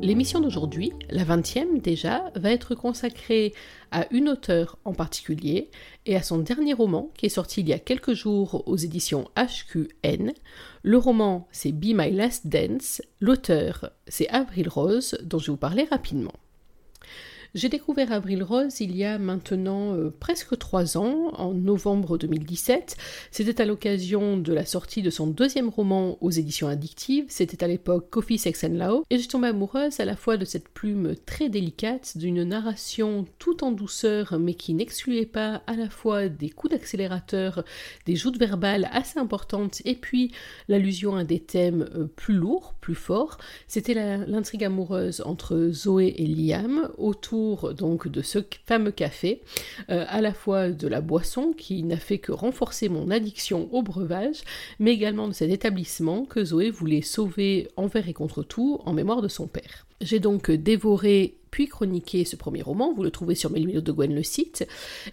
L'émission d'aujourd'hui, la 20e déjà, va être consacrée à une auteure en particulier et à son dernier roman qui est sorti il y a quelques jours aux éditions HQN. Le roman c'est Be My Last Dance, l'auteur c'est Avril Rose dont je vais vous parler rapidement. J'ai découvert Avril Rose il y a maintenant euh, presque trois ans, en novembre 2017. C'était à l'occasion de la sortie de son deuxième roman aux éditions addictives. C'était à l'époque Coffee, Sex and Law. Et je tombais amoureuse à la fois de cette plume très délicate, d'une narration tout en douceur, mais qui n'excluait pas à la fois des coups d'accélérateur, des joutes verbales assez importantes, et puis l'allusion à des thèmes euh, plus lourds, plus forts. C'était l'intrigue amoureuse entre Zoé et Liam autour donc de ce fameux café, euh, à la fois de la boisson qui n'a fait que renforcer mon addiction au breuvage, mais également de cet établissement que Zoé voulait sauver envers et contre tout en mémoire de son père. J'ai donc dévoré puis chroniqué ce premier roman. Vous le trouvez sur Mélimino de Gwen, le site.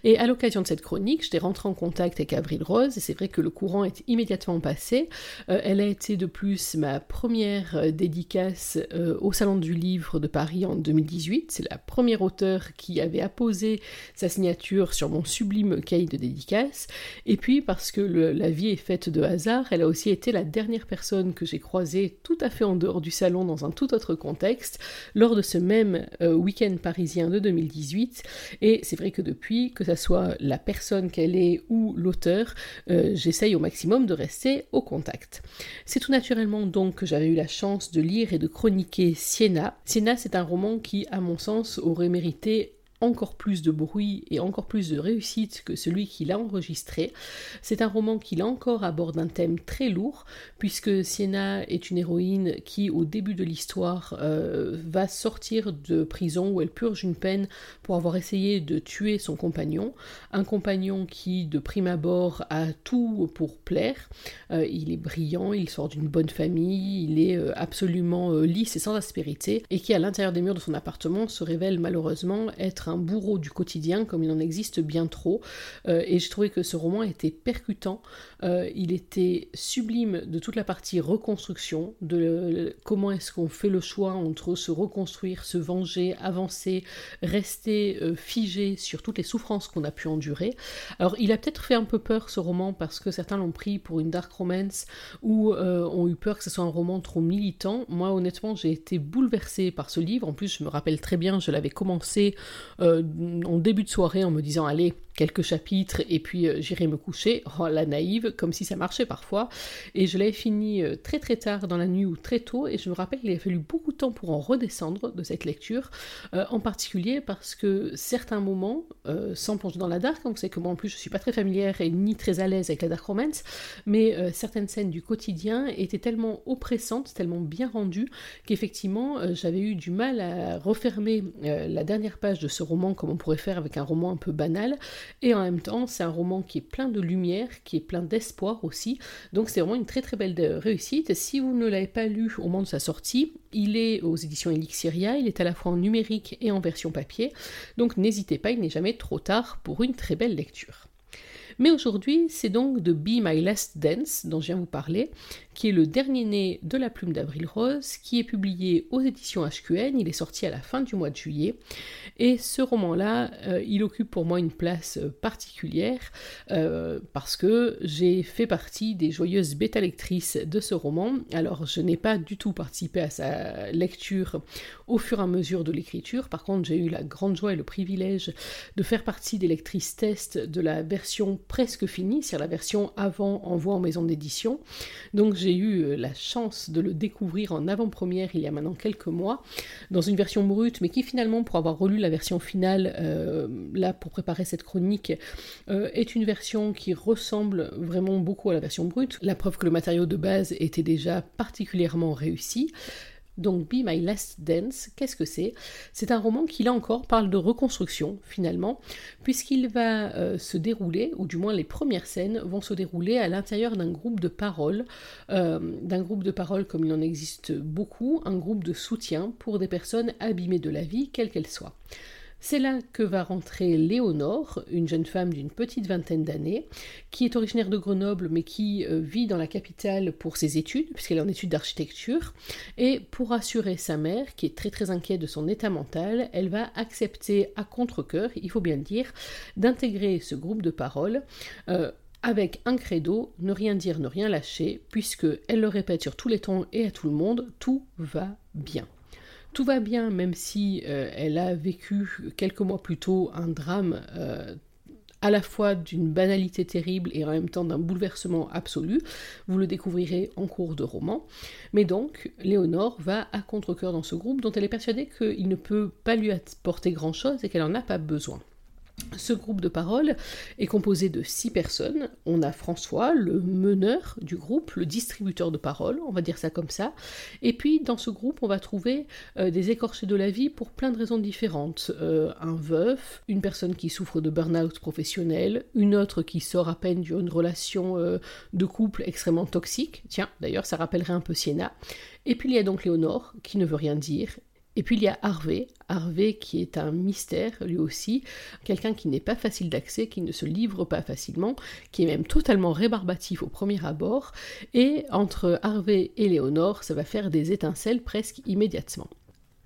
Et à l'occasion de cette chronique, j'étais rentrée en contact avec Avril Rose, et c'est vrai que le courant est immédiatement passé. Euh, elle a été de plus ma première euh, dédicace euh, au Salon du Livre de Paris en 2018. C'est la première auteure qui avait apposé sa signature sur mon sublime cahier de dédicace. Et puis, parce que la vie est faite de hasard, elle a aussi été la dernière personne que j'ai croisée tout à fait en dehors du salon dans un tout autre contexte, lors de ce même euh, week-end parisien de 2018. Et c'est vrai que depuis, que ça soit la personne qu'elle est ou l'auteur, euh, j'essaye au maximum de rester au contact. C'est tout naturellement donc que j'avais eu la chance de lire et de chroniquer Siena. Siena, c'est un roman qui, à mon sens, aurait mérité encore plus de bruit et encore plus de réussite que celui qu'il a enregistré. C'est un roman qui là encore aborde un thème très lourd puisque Sienna est une héroïne qui au début de l'histoire euh, va sortir de prison où elle purge une peine pour avoir essayé de tuer son compagnon, un compagnon qui de prime abord a tout pour plaire, euh, il est brillant, il sort d'une bonne famille, il est euh, absolument lisse et sans aspérité et qui à l'intérieur des murs de son appartement se révèle malheureusement être un bourreau du quotidien comme il en existe bien trop. Euh, et j'ai trouvé que ce roman était percutant, euh, il était sublime de toute la partie reconstruction, de comment est-ce qu'on fait le choix entre se reconstruire, se venger, avancer, rester euh, figé sur toutes les souffrances qu'on a pu endurer. Alors il a peut-être fait un peu peur ce roman parce que certains l'ont pris pour une dark romance ou ont eu peur que ce soit un roman trop militant. Moi honnêtement j'ai été bouleversée par ce livre. En plus je me rappelle très bien, je l'avais commencé euh, en début de soirée en me disant allez quelques chapitres et puis euh, j'irai me coucher. Oh, la naïve, comme si ça marchait parfois. Et je l'avais fini euh, très très tard dans la nuit ou très tôt. Et je me rappelle qu'il a fallu beaucoup de temps pour en redescendre de cette lecture. Euh, en particulier parce que certains moments, sans plonger dans la dark, hein, vous savez que moi en plus je suis pas très familière et ni très à l'aise avec la dark romance, mais certaines scènes du quotidien étaient tellement oppressantes, tellement bien rendues, qu'effectivement j'avais eu du mal à refermer la dernière page de ce roman comme on pourrait faire avec un roman un peu banal. Et en même temps, c'est un roman qui est plein de lumière, qui est plein d'espoir aussi. Donc c'est vraiment une très très belle réussite. Si vous ne l'avez pas lu au moment de sa sortie, il est aux éditions Elixiria, il est à la fois en numérique et en version papier. Donc n'hésitez pas, il n'est jamais trop tard pour une très belle lecture. Mais aujourd'hui, c'est donc de Be My Last Dance dont je viens vous parler, qui est le dernier né de la plume d'Avril Rose, qui est publié aux éditions HQN, il est sorti à la fin du mois de juillet, et ce roman-là, euh, il occupe pour moi une place euh, particulière, euh, parce que j'ai fait partie des joyeuses bêta-lectrices de ce roman, alors je n'ai pas du tout participé à sa lecture au fur et à mesure de l'écriture, par contre j'ai eu la grande joie et le privilège de faire partie des lectrices test de la version presque finie, c'est la version avant envoi en maison d'édition, donc j'ai eu euh, la chance de le découvrir en avant-première il y a maintenant quelques mois, dans une version brute, mais qui finalement, pour avoir relu la version finale, euh, là pour préparer cette chronique, euh, est une version qui ressemble vraiment beaucoup à la version brute. La preuve que le matériau de base était déjà particulièrement réussi. Donc Be My Last Dance, qu'est-ce que c'est? C'est un roman qui là encore parle de reconstruction finalement, puisqu'il va euh, se dérouler, ou du moins les premières scènes vont se dérouler à l'intérieur d'un groupe de paroles, euh, d'un groupe de paroles comme il en existe beaucoup, un groupe de soutien pour des personnes abîmées de la vie, quelle qu'elle soit. C'est là que va rentrer Léonore, une jeune femme d'une petite vingtaine d'années, qui est originaire de Grenoble mais qui euh, vit dans la capitale pour ses études, puisqu'elle est en études d'architecture. Et pour assurer sa mère, qui est très très inquiète de son état mental, elle va accepter à contre-coeur, il faut bien le dire, d'intégrer ce groupe de paroles. Euh, avec un credo, ne rien dire, ne rien lâcher, puisque elle le répète sur tous les tons et à tout le monde, tout va bien tout va bien, même si euh, elle a vécu quelques mois plus tôt un drame euh, à la fois d'une banalité terrible et en même temps d'un bouleversement absolu. Vous le découvrirez en cours de roman. Mais donc, Léonore va à contre-coeur dans ce groupe dont elle est persuadée qu'il ne peut pas lui apporter grand-chose et qu'elle n'en a pas besoin. Ce groupe de parole est composé de six personnes. On a François, le meneur du groupe, le distributeur de paroles, on va dire ça comme ça. Et puis dans ce groupe, on va trouver euh, des écorchés de la vie pour plein de raisons différentes. Euh, un veuf, une personne qui souffre de burn-out professionnel, une autre qui sort à peine d'une relation euh, de couple extrêmement toxique. Tiens, d'ailleurs, ça rappellerait un peu Siena. Et puis il y a donc Léonore, qui ne veut rien dire, et puis il y a Harvey, Harvey qui est un mystère lui aussi, quelqu'un qui n'est pas facile d'accès, qui ne se livre pas facilement, qui est même totalement rébarbatif au premier abord, et entre Harvey et Léonore, ça va faire des étincelles presque immédiatement.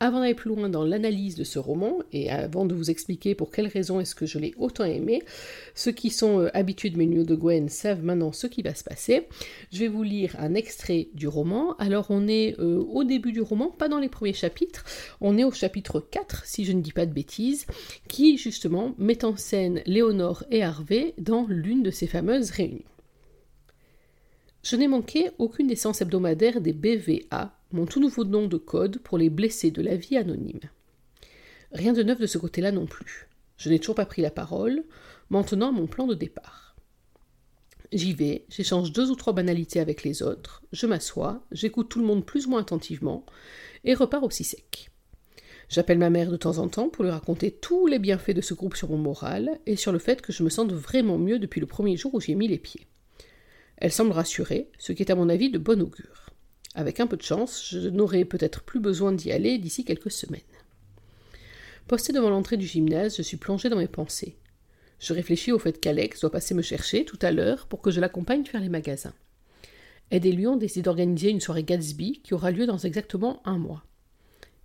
Avant d'aller plus loin dans l'analyse de ce roman, et avant de vous expliquer pour quelles raisons est-ce que je l'ai autant aimé, ceux qui sont euh, habitués de mes nuits de Gwen savent maintenant ce qui va se passer. Je vais vous lire un extrait du roman. Alors on est euh, au début du roman, pas dans les premiers chapitres, on est au chapitre 4, si je ne dis pas de bêtises, qui justement met en scène Léonore et Harvey dans l'une de ces fameuses réunions. Je n'ai manqué aucune des séances hebdomadaires des BVA mon tout nouveau nom de code pour les blessés de la vie anonyme. Rien de neuf de ce côté-là non plus. Je n'ai toujours pas pris la parole, maintenant mon plan de départ. J'y vais, j'échange deux ou trois banalités avec les autres, je m'assois, j'écoute tout le monde plus ou moins attentivement, et repars aussi sec. J'appelle ma mère de temps en temps pour lui raconter tous les bienfaits de ce groupe sur mon moral et sur le fait que je me sente vraiment mieux depuis le premier jour où j'y ai mis les pieds. Elle semble rassurée, ce qui est à mon avis de bon augure. Avec un peu de chance, je n'aurai peut-être plus besoin d'y aller d'ici quelques semaines. Posté devant l'entrée du gymnase, je suis plongé dans mes pensées. Je réfléchis au fait qu'Alex doit passer me chercher tout à l'heure pour que je l'accompagne faire les magasins. Ed et lui ont décidé d'organiser une soirée Gatsby qui aura lieu dans exactement un mois.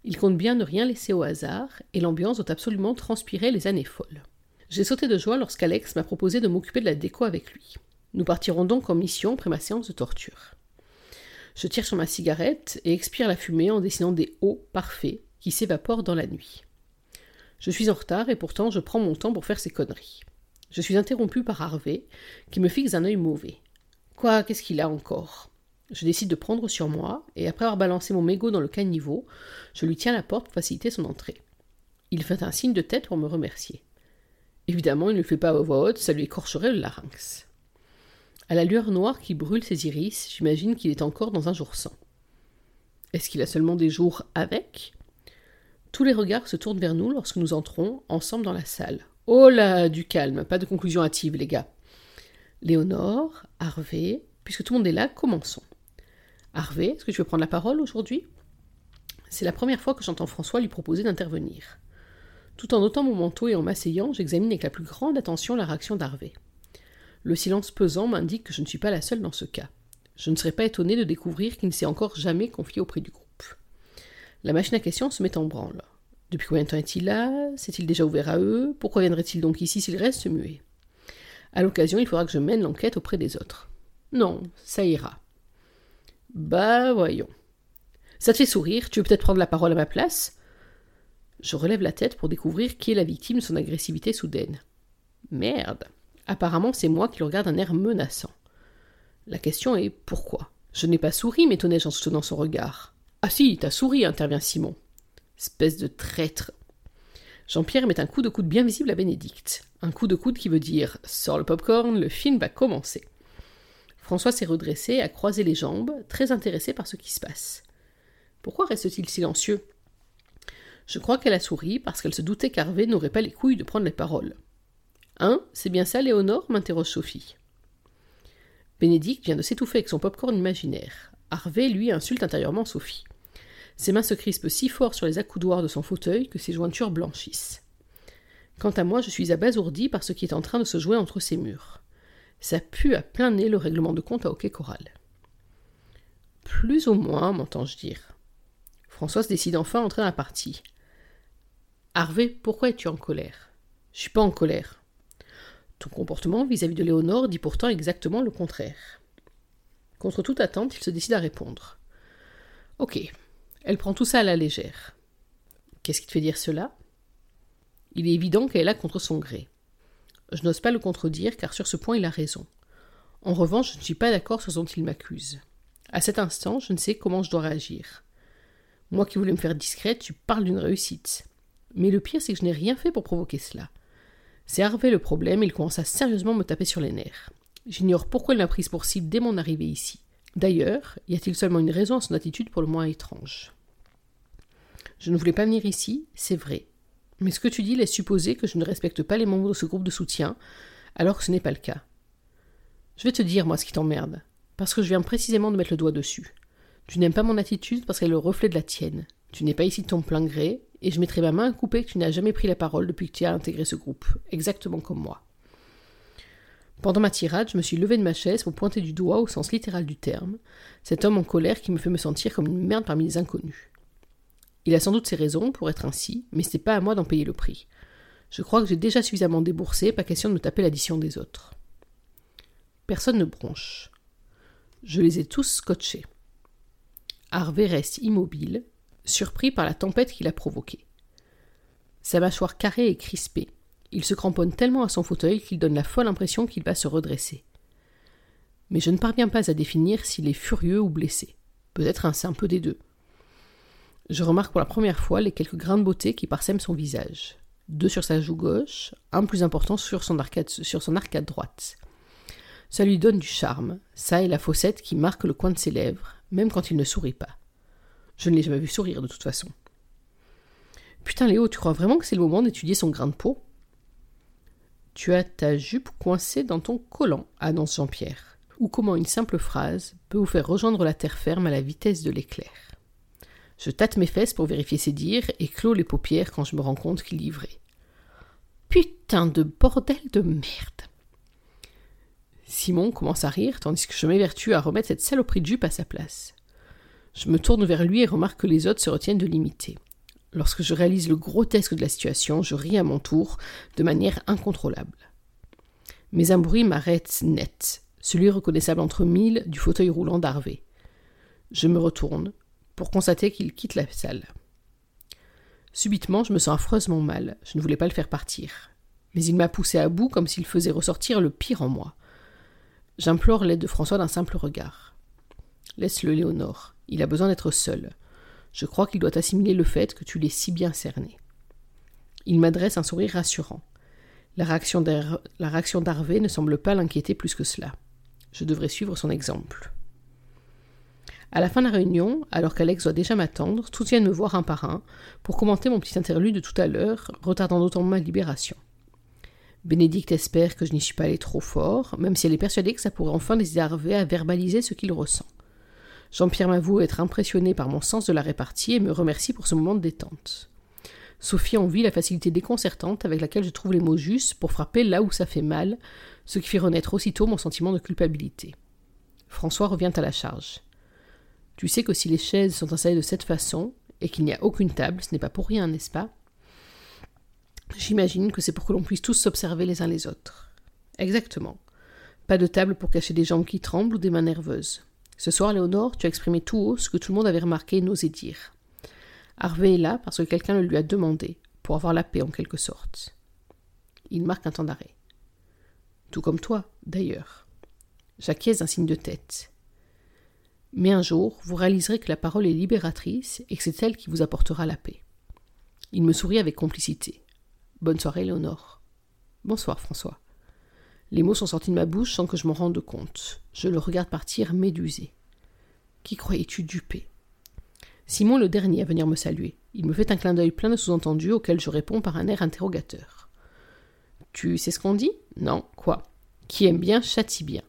Ils comptent bien ne rien laisser au hasard, et l'ambiance doit absolument transpirer les années folles. J'ai sauté de joie lorsqu'Alex m'a proposé de m'occuper de la déco avec lui. Nous partirons donc en mission après ma séance de torture. Je tire sur ma cigarette et expire la fumée en dessinant des hauts parfaits qui s'évaporent dans la nuit. Je suis en retard et pourtant je prends mon temps pour faire ces conneries. Je suis interrompu par Harvey, qui me fixe un œil mauvais. Quoi, qu'est-ce qu'il a encore? Je décide de prendre sur moi, et après avoir balancé mon mégot dans le caniveau, je lui tiens la porte pour faciliter son entrée. Il fait un signe de tête pour me remercier. Évidemment, il ne le fait pas à voix haute, ça lui écorcherait le larynx. À la lueur noire qui brûle ses iris, j'imagine qu'il est encore dans un jour sans. Est-ce qu'il a seulement des jours avec? Tous les regards se tournent vers nous lorsque nous entrons ensemble dans la salle. Oh là, du calme, pas de conclusion hâtive, les gars. Léonore, Harvey, puisque tout le monde est là, commençons. Harvey, est-ce que tu veux prendre la parole aujourd'hui? C'est la première fois que j'entends François lui proposer d'intervenir. Tout en ôtant mon manteau et en m'asseyant, j'examine avec la plus grande attention la réaction d'Harvey. Le silence pesant m'indique que je ne suis pas la seule dans ce cas. Je ne serais pas étonné de découvrir qu'il ne s'est encore jamais confié auprès du groupe. La machine à questions se met en branle. Depuis combien de temps est-il là? S'est-il déjà ouvert à eux? Pourquoi viendrait-il donc ici s'il reste muet? À l'occasion, il faudra que je mène l'enquête auprès des autres. Non, ça ira. Bah voyons. Ça te fait sourire, tu veux peut-être prendre la parole à ma place? Je relève la tête pour découvrir qui est la victime de son agressivité soudaine. Merde. Apparemment, c'est moi qui le regarde d'un air menaçant. La question est pourquoi? Je n'ai pas souri, m'étonnai-je en soutenant son regard. Ah si, t'as souri, intervient Simon. Espèce de traître. Jean-Pierre met un coup de coude bien visible à Bénédicte. Un coup de coude qui veut dire Sors le popcorn, le film va commencer. François s'est redressé, a croisé les jambes, très intéressé par ce qui se passe. Pourquoi reste-t-il silencieux? Je crois qu'elle a souri parce qu'elle se doutait qu'Harvey n'aurait pas les couilles de prendre les paroles. Hein C'est bien ça, Léonore? m'interroge Sophie. Bénédicte vient de s'étouffer avec son popcorn imaginaire. Harvey, lui, insulte intérieurement Sophie. Ses mains se crispent si fort sur les accoudoirs de son fauteuil que ses jointures blanchissent. Quant à moi, je suis abasourdi par ce qui est en train de se jouer entre ces murs. Ça pue à plein nez le règlement de compte à hockey choral. Plus ou moins, m'entends-je dire. Françoise décide enfin d'entrer dans la partie. Harvey, pourquoi es-tu en colère? Je suis pas en colère. Ton comportement vis-à-vis de Léonore dit pourtant exactement le contraire. Contre toute attente, il se décide à répondre. Ok, elle prend tout ça à la légère. Qu'est-ce qui te fait dire cela? Il est évident qu'elle là contre son gré. Je n'ose pas le contredire car sur ce point il a raison. En revanche, je ne suis pas d'accord sur ce dont il m'accuse. À cet instant, je ne sais comment je dois réagir. Moi qui voulais me faire discrète, tu parles d'une réussite. Mais le pire, c'est que je n'ai rien fait pour provoquer cela. C'est Harvey le problème, il commence à sérieusement me taper sur les nerfs. J'ignore pourquoi il m'a prise pour cible dès mon arrivée ici. D'ailleurs, y a-t-il seulement une raison à son attitude pour le moins étrange? Je ne voulais pas venir ici, c'est vrai. Mais ce que tu dis laisse supposer que je ne respecte pas les membres de ce groupe de soutien, alors que ce n'est pas le cas. Je vais te dire, moi, ce qui t'emmerde, parce que je viens précisément de mettre le doigt dessus. Tu n'aimes pas mon attitude parce qu'elle est le reflet de la tienne. Tu n'es pas ici de ton plein gré, et je mettrai ma main à couper que tu n'as jamais pris la parole depuis que tu as intégré ce groupe, exactement comme moi. Pendant ma tirade, je me suis levé de ma chaise pour pointer du doigt, au sens littéral du terme, cet homme en colère qui me fait me sentir comme une merde parmi les inconnus. Il a sans doute ses raisons pour être ainsi, mais ce n'est pas à moi d'en payer le prix. Je crois que j'ai déjà suffisamment déboursé, pas question de me taper l'addition des autres. Personne ne bronche. Je les ai tous scotchés. Harvey reste immobile, surpris par la tempête qu'il a provoquée. Sa mâchoire carrée est crispée. Il se cramponne tellement à son fauteuil qu'il donne la folle impression qu'il va se redresser. Mais je ne parviens pas à définir s'il est furieux ou blessé. Peut-être un, un peu des deux. Je remarque pour la première fois les quelques grains de beauté qui parsèment son visage. Deux sur sa joue gauche, un plus important sur son arcade, sur son arcade droite. Ça lui donne du charme. Ça et la fossette qui marque le coin de ses lèvres, même quand il ne sourit pas. Je ne l'ai jamais vu sourire de toute façon. Putain, Léo, tu crois vraiment que c'est le moment d'étudier son grain de peau? Tu as ta jupe coincée dans ton collant, annonce Jean-Pierre. Ou comment une simple phrase peut vous faire rejoindre la terre ferme à la vitesse de l'éclair. Je tâte mes fesses pour vérifier ses dires et clôt les paupières quand je me rends compte qu'il vrai. Putain de bordel de merde. Simon commence à rire tandis que je m'évertue à remettre cette saloperie de jupe à sa place. Je me tourne vers lui et remarque que les autres se retiennent de l'imiter. Lorsque je réalise le grotesque de la situation, je ris à mon tour, de manière incontrôlable. Mais un bruit m'arrête net, celui reconnaissable entre mille du fauteuil roulant d'Harvey. Je me retourne, pour constater qu'il quitte la salle. Subitement, je me sens affreusement mal, je ne voulais pas le faire partir. Mais il m'a poussé à bout comme s'il faisait ressortir le pire en moi. J'implore l'aide de François d'un simple regard. Laisse-le, Léonore. Il a besoin d'être seul. Je crois qu'il doit assimiler le fait que tu l'es si bien cerné. Il m'adresse un sourire rassurant. La réaction d'Harvey ne semble pas l'inquiéter plus que cela. Je devrais suivre son exemple. À la fin de la réunion, alors qu'Alex doit déjà m'attendre, tous viennent me voir un par un pour commenter mon petit interlude de tout à l'heure, retardant d'autant ma libération. Bénédicte espère que je n'y suis pas allé trop fort, même si elle est persuadée que ça pourrait enfin les Harvey à verbaliser ce qu'il ressent. Jean-Pierre m'avoue être impressionné par mon sens de la répartie et me remercie pour ce moment de détente. Sophie envie la facilité déconcertante avec laquelle je trouve les mots justes pour frapper là où ça fait mal, ce qui fait renaître aussitôt mon sentiment de culpabilité. François revient à la charge. Tu sais que si les chaises sont installées de cette façon, et qu'il n'y a aucune table, ce n'est pas pour rien, n'est-ce pas? J'imagine que c'est pour que l'on puisse tous s'observer les uns les autres. Exactement. Pas de table pour cacher des jambes qui tremblent ou des mains nerveuses. Ce soir, Léonore, tu as exprimé tout haut ce que tout le monde avait remarqué et n'osait dire. Harvey est là parce que quelqu'un le lui a demandé, pour avoir la paix en quelque sorte. Il marque un temps d'arrêt. Tout comme toi, d'ailleurs. J'acquiesce un signe de tête. Mais un jour, vous réaliserez que la parole est libératrice et que c'est elle qui vous apportera la paix. Il me sourit avec complicité. Bonne soirée, Léonore. Bonsoir, François. Les mots sont sortis de ma bouche sans que je m'en rende compte. Je le regarde partir médusé. Qui croyais-tu duper Simon le dernier à venir me saluer. Il me fait un clin d'œil plein de sous-entendus auxquels je réponds par un air interrogateur. Tu sais ce qu'on dit? Non, quoi? Qui aime bien châtie bien.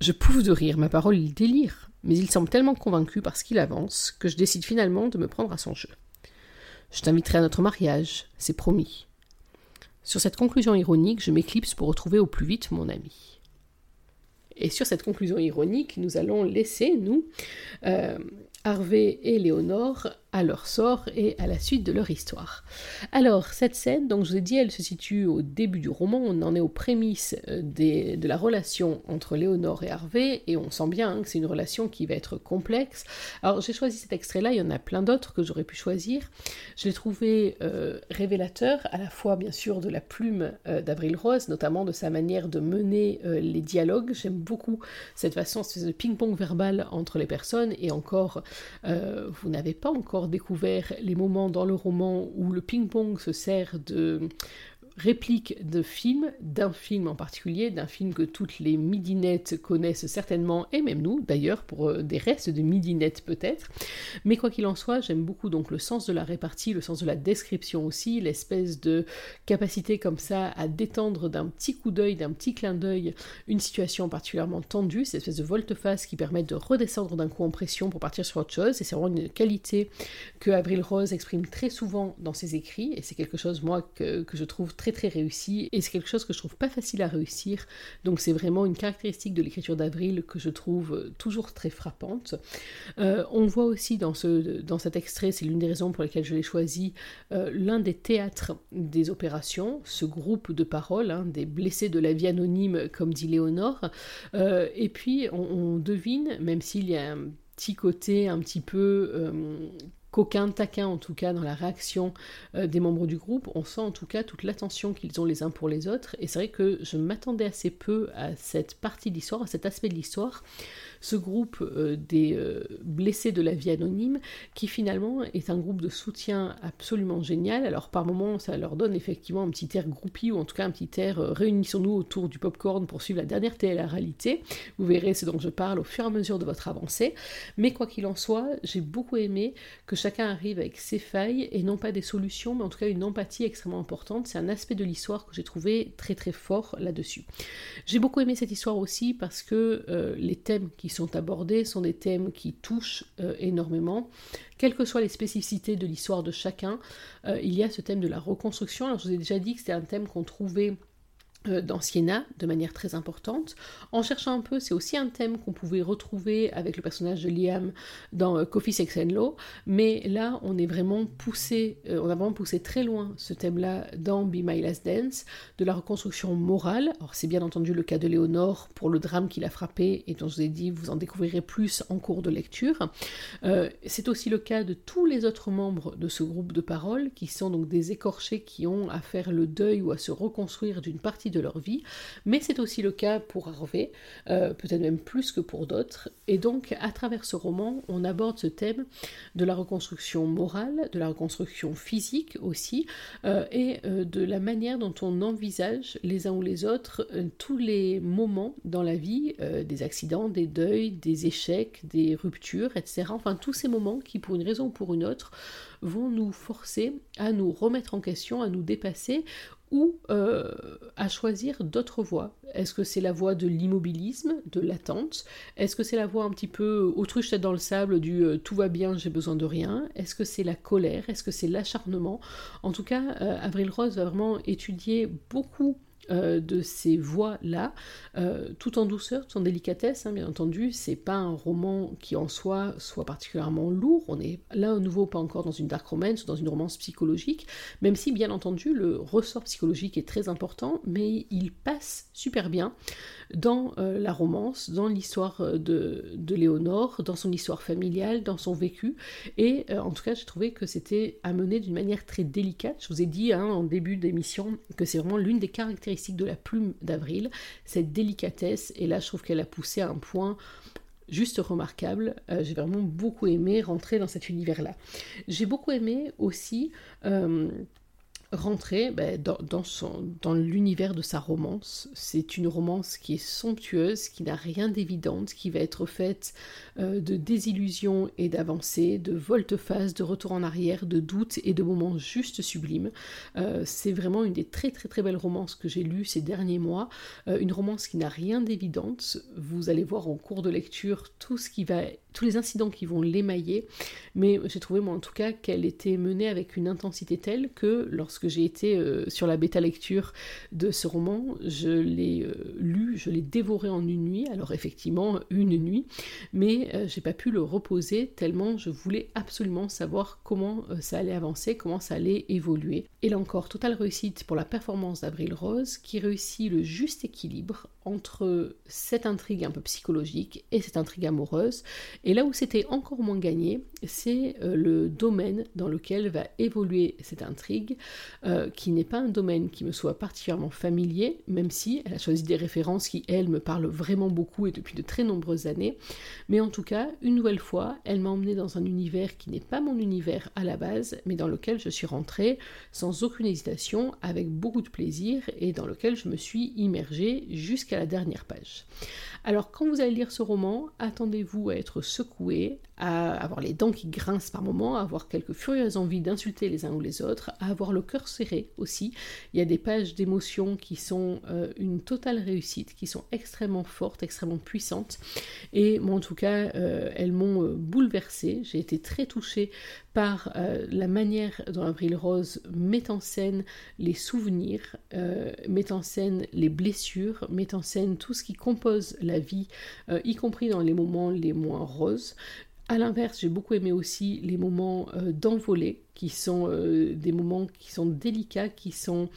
Je pouffe de rire, ma parole il délire, mais il semble tellement convaincu par ce qu'il avance que je décide finalement de me prendre à son jeu. Je t'inviterai à notre mariage, c'est promis. Sur cette conclusion ironique, je m'éclipse pour retrouver au plus vite mon ami. Et sur cette conclusion ironique, nous allons laisser, nous, euh, Harvey et Léonore à leur sort et à la suite de leur histoire. Alors, cette scène, donc je vous ai dit, elle se situe au début du roman, on en est aux prémices euh, de la relation entre Léonore et Harvey, et on sent bien hein, que c'est une relation qui va être complexe. Alors, j'ai choisi cet extrait-là, il y en a plein d'autres que j'aurais pu choisir. Je l'ai trouvé euh, révélateur, à la fois, bien sûr, de la plume euh, d'Avril Rose, notamment de sa manière de mener les dialogues. J'aime beaucoup cette façon, cette ping-pong verbal entre les personnes, et encore, vous n'avez pas encore découvert les moments dans le roman où le ping-pong se sert de réplique de film, d'un film en particulier, d'un film que toutes les midinettes connaissent certainement, et même nous d'ailleurs, pour euh, des restes de midinettes peut-être. Mais quoi qu'il en soit, j'aime beaucoup donc le sens de la répartie, le sens de la description aussi, l'espèce de capacité comme ça à détendre d'un petit coup d'œil, d'un petit clin d'œil, une situation particulièrement tendue, cette espèce de volte-face qui permet de redescendre d'un coup en pression pour partir sur autre chose, et c'est vraiment une qualité que Avril Rose exprime très souvent dans ses écrits, et c'est quelque chose moi que, que je trouve très très réussi et c'est quelque chose que je trouve pas facile à réussir. Donc c'est vraiment une caractéristique de l'écriture d'Avril que je trouve euh, toujours très frappante. Euh, on voit aussi dans, ce, dans cet extrait, c'est l'une des raisons pour lesquelles je l'ai choisi, euh, l'un des théâtres des opérations, ce groupe de paroles, hein, des blessés de la vie anonyme, comme dit Léonore. et puis on, devine, même s'il y a un petit côté un petit peu qu'aucun taquin en tout cas dans la réaction euh, des membres du groupe. On sent en tout cas toute l'attention qu'ils ont les uns pour les autres. Et c'est vrai que je m'attendais assez peu à cette partie de l'histoire, à cet aspect de l'histoire ce groupe euh, des euh, blessés de la vie anonyme, qui finalement est un groupe de soutien absolument génial. Alors par moments, ça leur donne effectivement un petit air groupie, ou en tout cas un petit air réunissons-nous autour du popcorn pour suivre la dernière télé-réalité. Vous verrez ce dont je parle au fur et à mesure de votre avancée. Mais quoi qu'il en soit, j'ai beaucoup aimé que chacun arrive avec ses failles et non pas des solutions, mais en tout cas une empathie extrêmement importante. C'est un aspect de l'histoire que j'ai trouvé très très fort là-dessus. J'ai beaucoup aimé cette histoire aussi parce que les thèmes qui sont abordés sont des thèmes qui touchent euh, énormément. Quelles que soient les spécificités de l'histoire de chacun, euh, il y a ce thème de la reconstruction. Alors je vous ai déjà dit que c'était un thème qu'on trouvait euh, dans Siena de manière très importante. En cherchant un peu, c'est aussi un thème qu'on pouvait retrouver avec le personnage de Liam dans euh, Coffee Sex and Law, mais là on est vraiment poussé, euh, on a vraiment poussé très loin ce thème-là dans Be My Last Dance, de la reconstruction morale. Alors c'est bien entendu le cas de Léonore pour le drame qui l'a frappé et dont je vous ai dit vous en découvrirez plus en cours de lecture. c'est aussi le cas de tous les autres membres de ce groupe de paroles qui sont donc des écorchés qui ont à faire le deuil ou à se reconstruire d'une partie de leur vie, mais c'est aussi le cas pour Harvey, euh, peut-être même plus que pour d'autres. Et donc, à travers ce roman, on aborde ce thème de la reconstruction morale, de la reconstruction physique aussi, euh, et euh, de la manière dont on envisage les uns ou les autres tous les moments dans la vie, des accidents, des deuils, des échecs, des ruptures, etc. Enfin, tous ces moments qui, pour une raison ou pour une autre, vont nous forcer à nous remettre en question, à nous dépasser ou euh, à choisir d'autres voies. Est-ce que c'est la voie de l'immobilisme, de l'attente? Est-ce que c'est la voie un petit peu autruche tête dans le sable du euh, tout va bien, j'ai besoin de rien? Est-ce que c'est la colère? Est-ce que c'est l'acharnement? En tout cas, euh, Avril Rose va vraiment étudier beaucoup euh, de ces voix-là, euh, tout en douceur, tout en délicatesse, hein, bien entendu. C'est pas un roman qui en soi soit particulièrement lourd. On est là à nouveau pas encore dans une dark romance ou dans une romance psychologique, même si bien entendu le ressort psychologique est très important, mais il passe super bien dans euh, la romance, dans l'histoire de, de, Léonore, dans son histoire familiale, dans son vécu. Et en tout cas, j'ai trouvé que c'était amené d'une manière très délicate. Je vous ai dit hein, en début d'émission que c'est vraiment l'une des caractéristiques de la plume d'Avril, cette délicatesse, et là je trouve qu'elle a poussé à un point juste remarquable. Euh, j'ai vraiment beaucoup aimé rentrer dans cet univers-là. J'ai beaucoup aimé aussi... Rentrer ben, dans, dans l'univers de sa romance. C'est une romance qui est somptueuse, qui n'a rien d'évident, qui va être faite euh, de désillusions et d'avancées, de volte-face, de retour en arrière, de doutes et de moments juste sublimes. Euh, c'est vraiment une des très très très belles romances que j'ai lues ces derniers mois. Euh, une romance qui n'a rien d'évident. Vous allez voir en cours de lecture tout ce qui va tous les incidents qui vont l'émailler, mais j'ai trouvé moi en tout cas qu'elle était menée avec une intensité telle que lorsque j'ai été euh, sur la bêta lecture de ce roman, je l'ai euh, lu, je l'ai dévoré en une nuit, alors effectivement une nuit, mais euh, j'ai pas pu le reposer tellement je voulais absolument savoir comment ça allait avancer, comment ça allait évoluer. Et là encore, totale réussite pour la performance d'Avril Rose qui réussit le juste équilibre entre cette intrigue un peu psychologique et cette intrigue amoureuse. Et là où c'était encore moins gagné, c'est euh, le domaine dans lequel va évoluer cette intrigue, euh, qui n'est pas un domaine qui me soit particulièrement familier, même si elle a choisi des références qui, elles, me parlent vraiment beaucoup et depuis de très nombreuses années. Mais en tout cas, une nouvelle fois, elle m'a emmené dans un univers qui n'est pas mon univers à la base, mais dans lequel je suis rentrée sans aucune hésitation, avec beaucoup de plaisir, et dans lequel je me suis immergée jusqu'à la dernière page. Alors quand vous allez lire ce roman, attendez-vous à être secoué, à avoir les dents qui grincent par moments, à avoir quelques furieuses envies d'insulter les uns ou les autres, à avoir le cœur serré aussi. Il y a des pages d'émotions qui sont euh, une totale réussite, qui sont extrêmement fortes, extrêmement puissantes. Et moi en tout cas, euh, elles m'ont euh, bouleversée. J'ai été très touchée par la manière dont Avril Rose met en scène les souvenirs, met en scène les blessures, met en scène tout ce qui compose la vie, y compris dans les moments les moins roses. A l'inverse, j'ai beaucoup aimé aussi les moments euh, d'envolée qui sont euh, des moments qui sont délicats, qui sont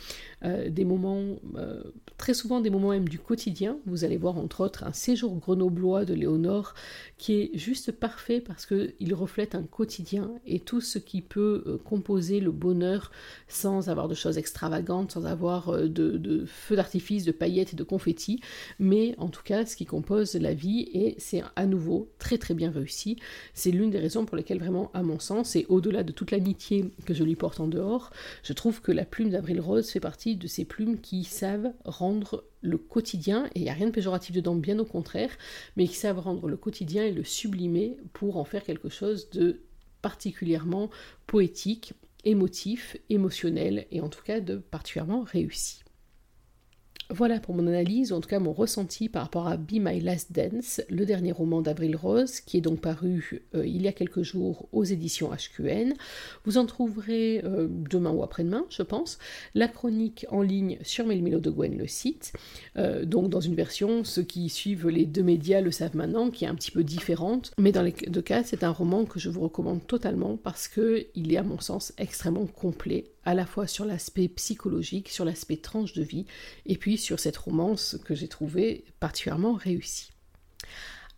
euh, des moments, euh, très souvent des moments même du quotidien. Vous allez voir entre autres un séjour grenoblois de Léonore qui est juste parfait parce qu'il reflète un quotidien et tout ce qui peut composer le bonheur sans avoir de choses extravagantes, sans avoir de, feux d'artifice, de paillettes et de confettis, mais en tout cas ce qui compose la vie et c'est à nouveau très très bien réussi. C'est l'une des raisons pour lesquelles vraiment à mon sens et au-delà de toute l'amitié que je lui porte en dehors, je trouve que la plume d'Avril Rose fait partie de ces plumes qui savent rendre le quotidien, et il n'y a rien de péjoratif dedans, bien au contraire, mais qui savent rendre le quotidien et le sublimer pour en faire quelque chose de particulièrement poétique, émotif, émotionnel, et en tout cas de particulièrement réussi. Voilà pour mon analyse, ou en tout cas mon ressenti par rapport à Be My Last Dance, le dernier roman d'Avril Rose, qui est donc paru euh, il y a quelques jours aux éditions HQN. Vous en trouverez euh, demain ou après-demain, je pense, la chronique en ligne sur Melmilo de Gwen, le site. Euh, donc dans une version, ceux qui suivent les deux médias le savent maintenant, qui est un petit peu différente. Mais dans les deux cas, c'est un roman que je vous recommande totalement parce qu'il est à mon sens extrêmement complet à la fois sur l'aspect psychologique, sur l'aspect tranche de vie, et puis sur cette romance que j'ai trouvée particulièrement réussie.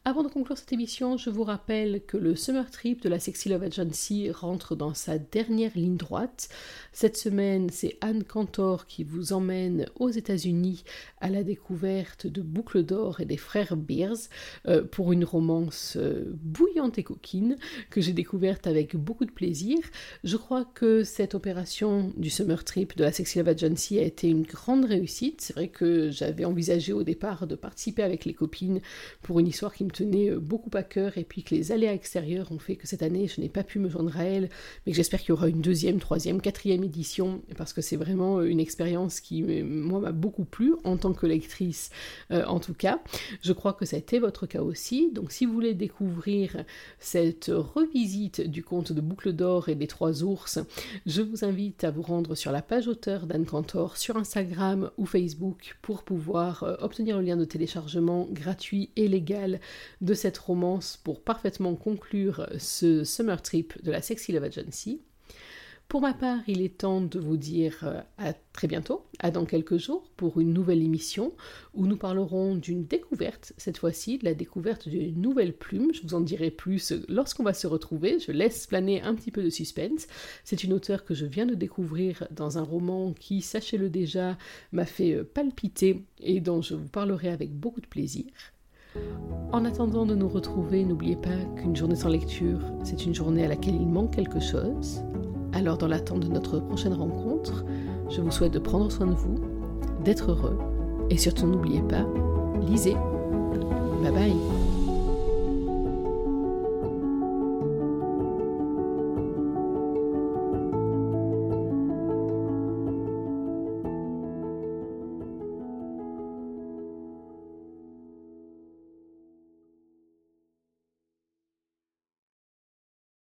Avant de conclure cette émission, je vous rappelle que le Summer Trip de la Sexy Love Agency rentre dans sa dernière ligne droite. Cette semaine, c'est Anne Cantor qui vous emmène aux États-Unis à la découverte de Boucle d'Or et des frères Beers euh, pour une romance euh, bouillante et coquine que j'ai découverte avec beaucoup de plaisir. Je crois que cette opération du Summer Trip de la Sexy Love Agency a été une grande réussite. C'est vrai que j'avais envisagé au départ de participer avec les copines pour une histoire qui me tenait euh, beaucoup à cœur et puis que les aléas extérieurs ont fait que cette année je n'ai pas pu me joindre à elle, mais que j'espère qu'il y aura une deuxième, troisième, quatrième édition parce que c'est vraiment euh, une expérience qui moi m'a beaucoup plu en tant que lectrice euh, en tout cas. Je crois que ça a été votre cas aussi. Donc si vous voulez découvrir cette revisite du conte de Boucle d'Or et des Trois Ours, je vous invite à vous rendre sur la page auteur d'Anne Cantor sur Instagram ou Facebook pour pouvoir obtenir le lien de téléchargement gratuit et légal de cette romance pour parfaitement conclure ce summer trip de la Sexy Love Agency. Pour ma part, il est temps de vous dire euh, à très bientôt, à dans quelques jours, pour une nouvelle émission où nous parlerons d'une découverte, cette fois-ci, de la découverte d'une nouvelle plume. Je vous en dirai plus lorsqu'on va se retrouver. Je laisse planer un petit peu de suspense. C'est une auteure que je viens de découvrir dans un roman qui, sachez-le déjà, m'a fait euh, palpiter et dont je vous parlerai avec beaucoup de plaisir. En attendant de nous retrouver, n'oubliez pas qu'une journée sans lecture, c'est une journée à laquelle il manque quelque chose. Alors dans l'attente de notre prochaine rencontre, Je vous souhaite de prendre soin de vous, d'être heureux et surtout n'oubliez pas, lisez. Bye bye